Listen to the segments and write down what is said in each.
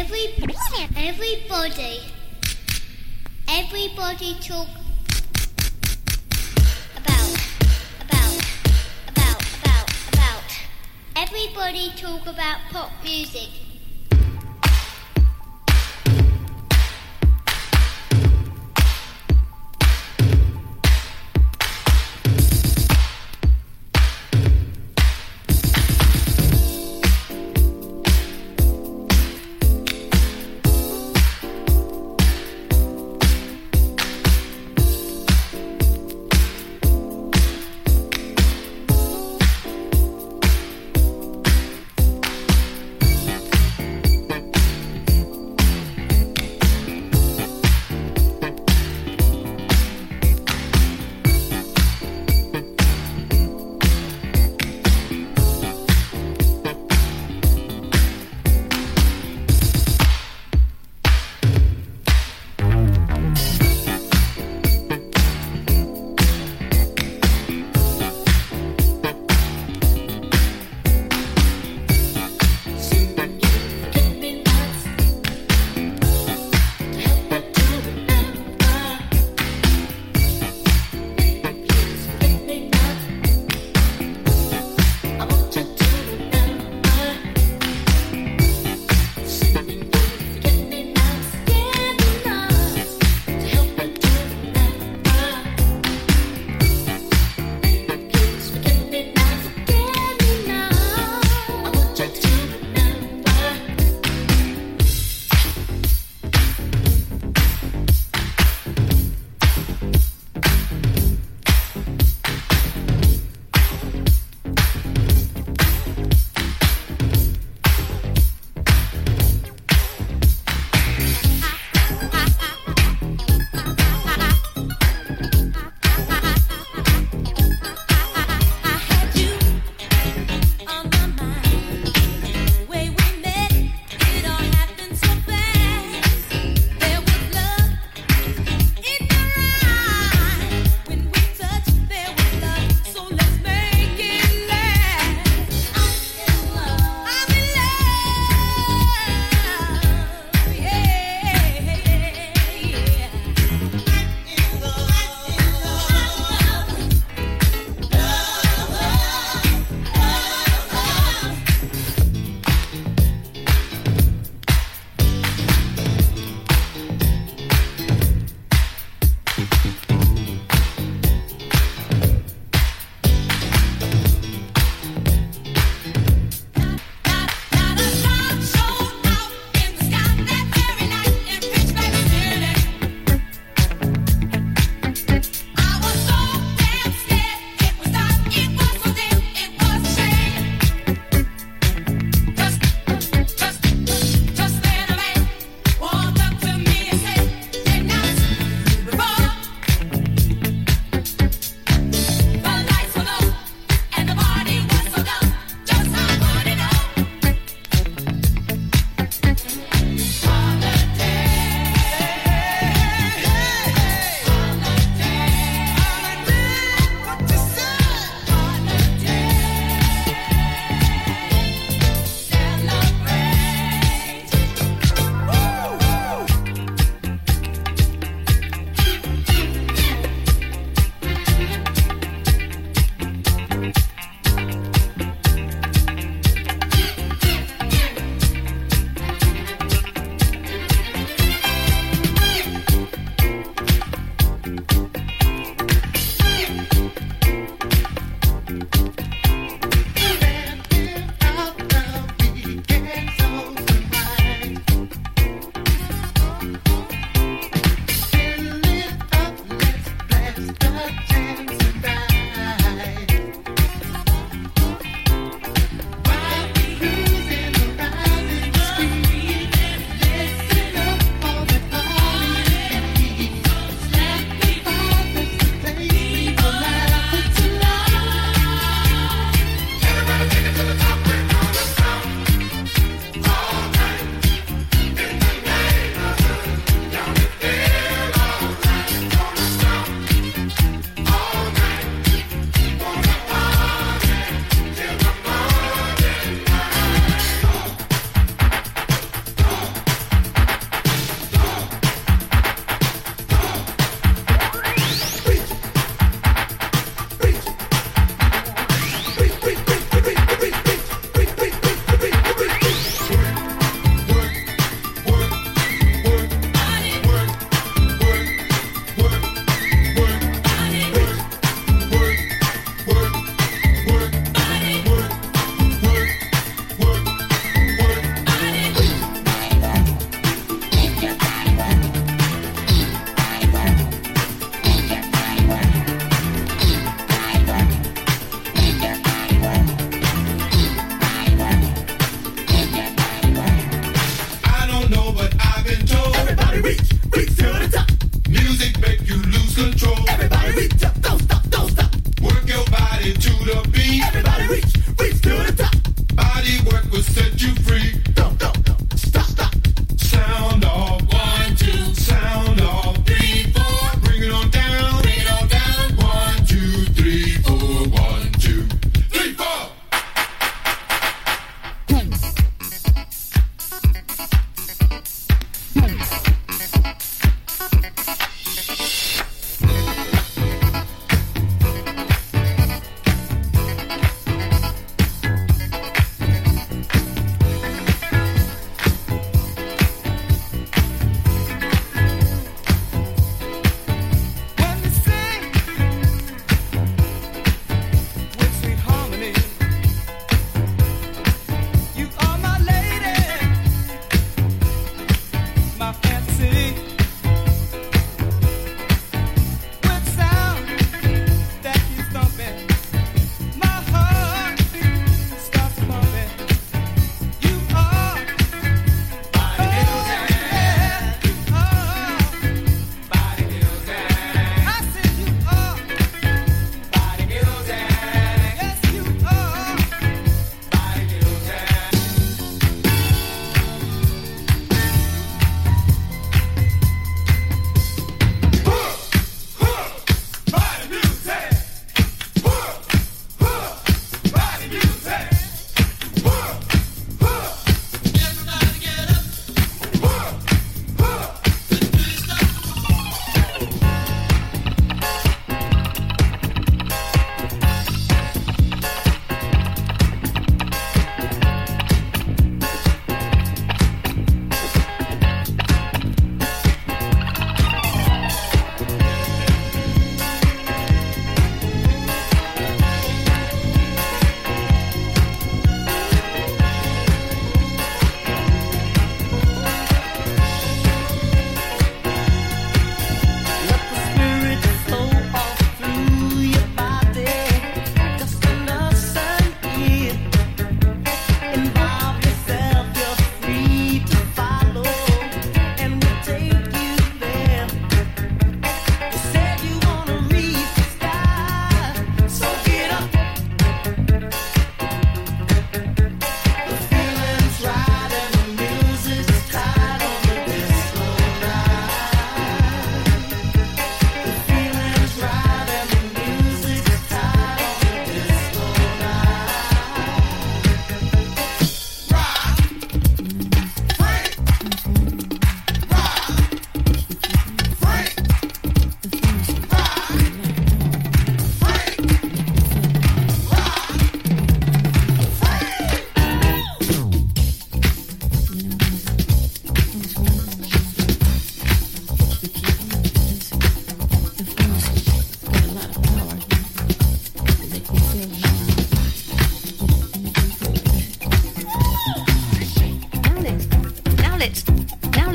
Every, everybody, everybody talk about, about, about, about, about. Everybody talk about pop music.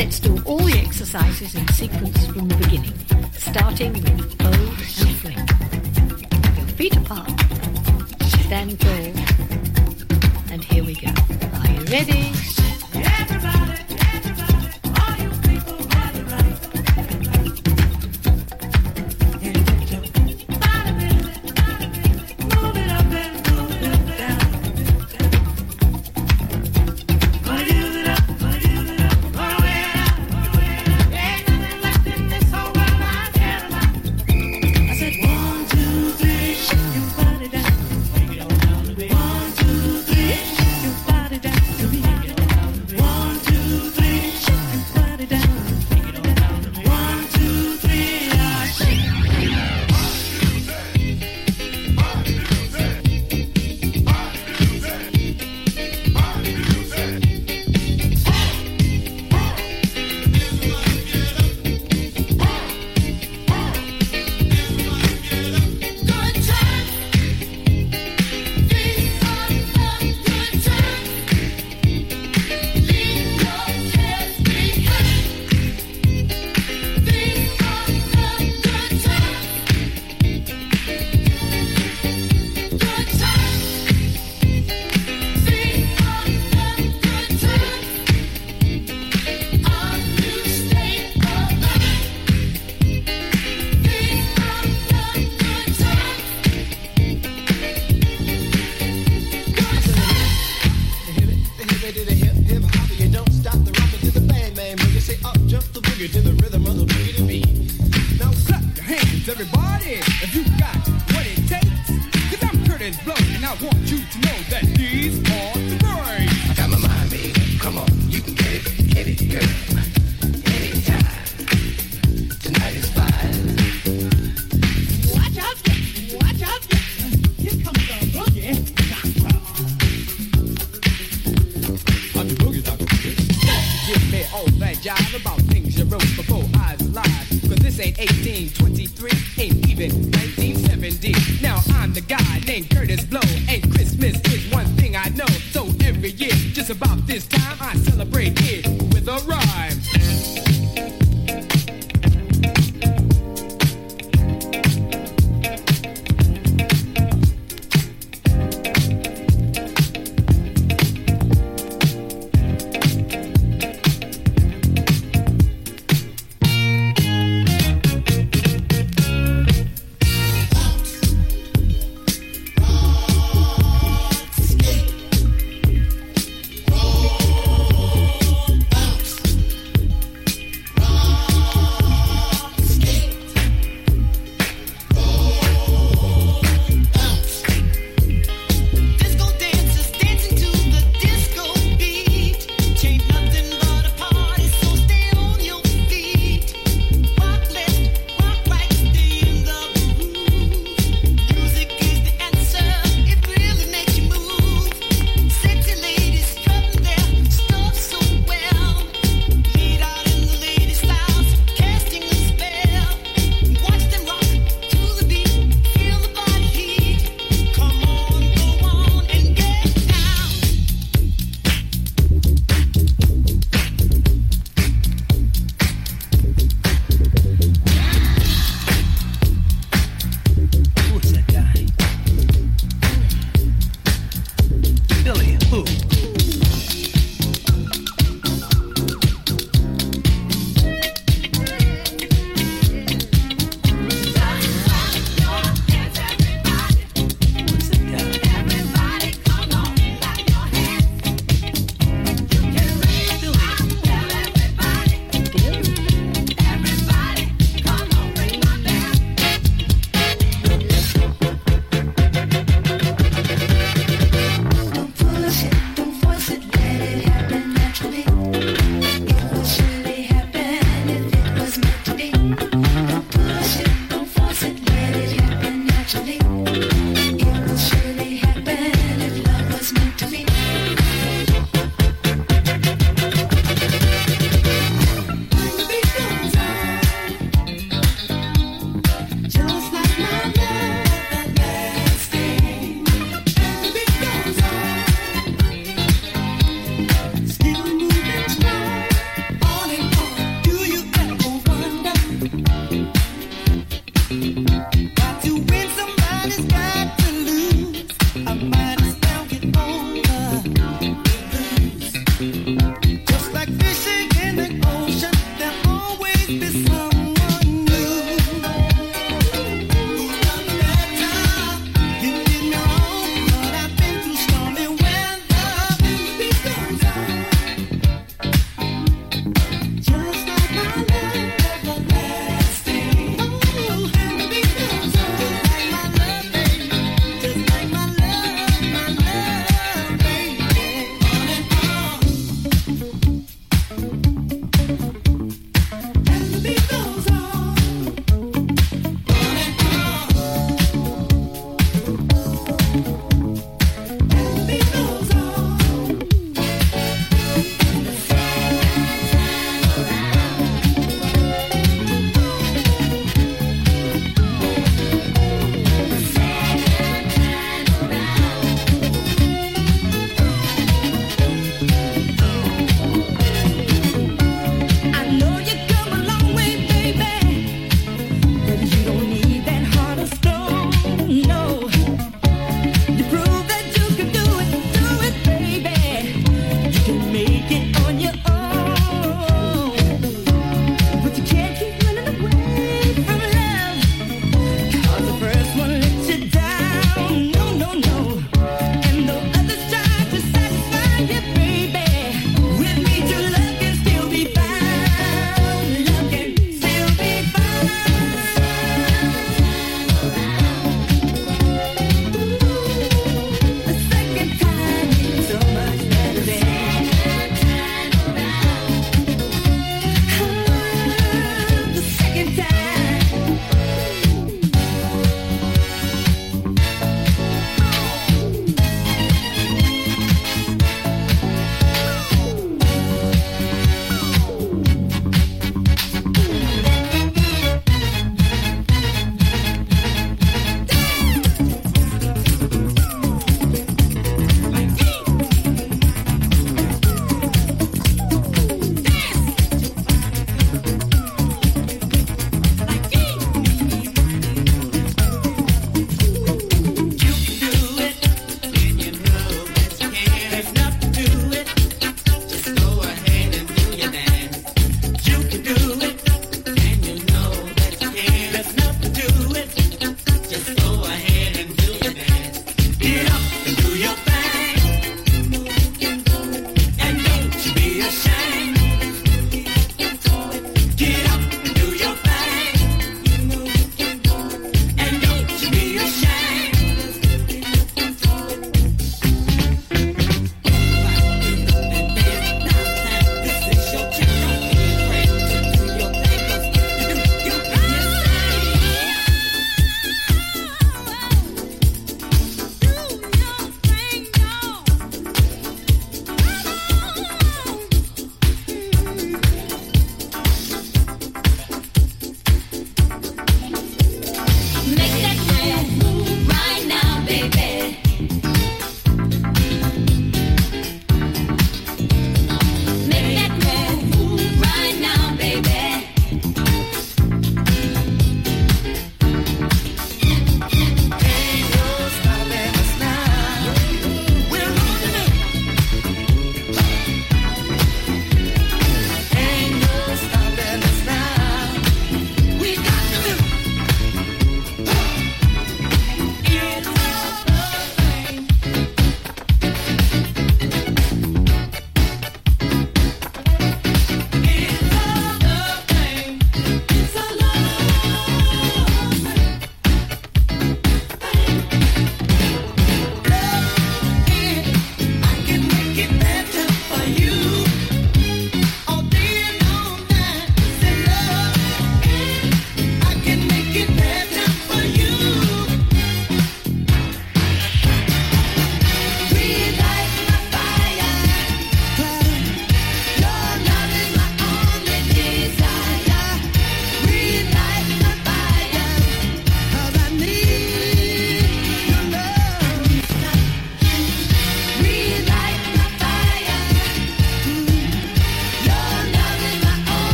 Let's do all the exercises in sequence from the beginning, starting with bow and fling. Your feet apart, stand tall, and here we go. Are you ready? About this time I celebrate it.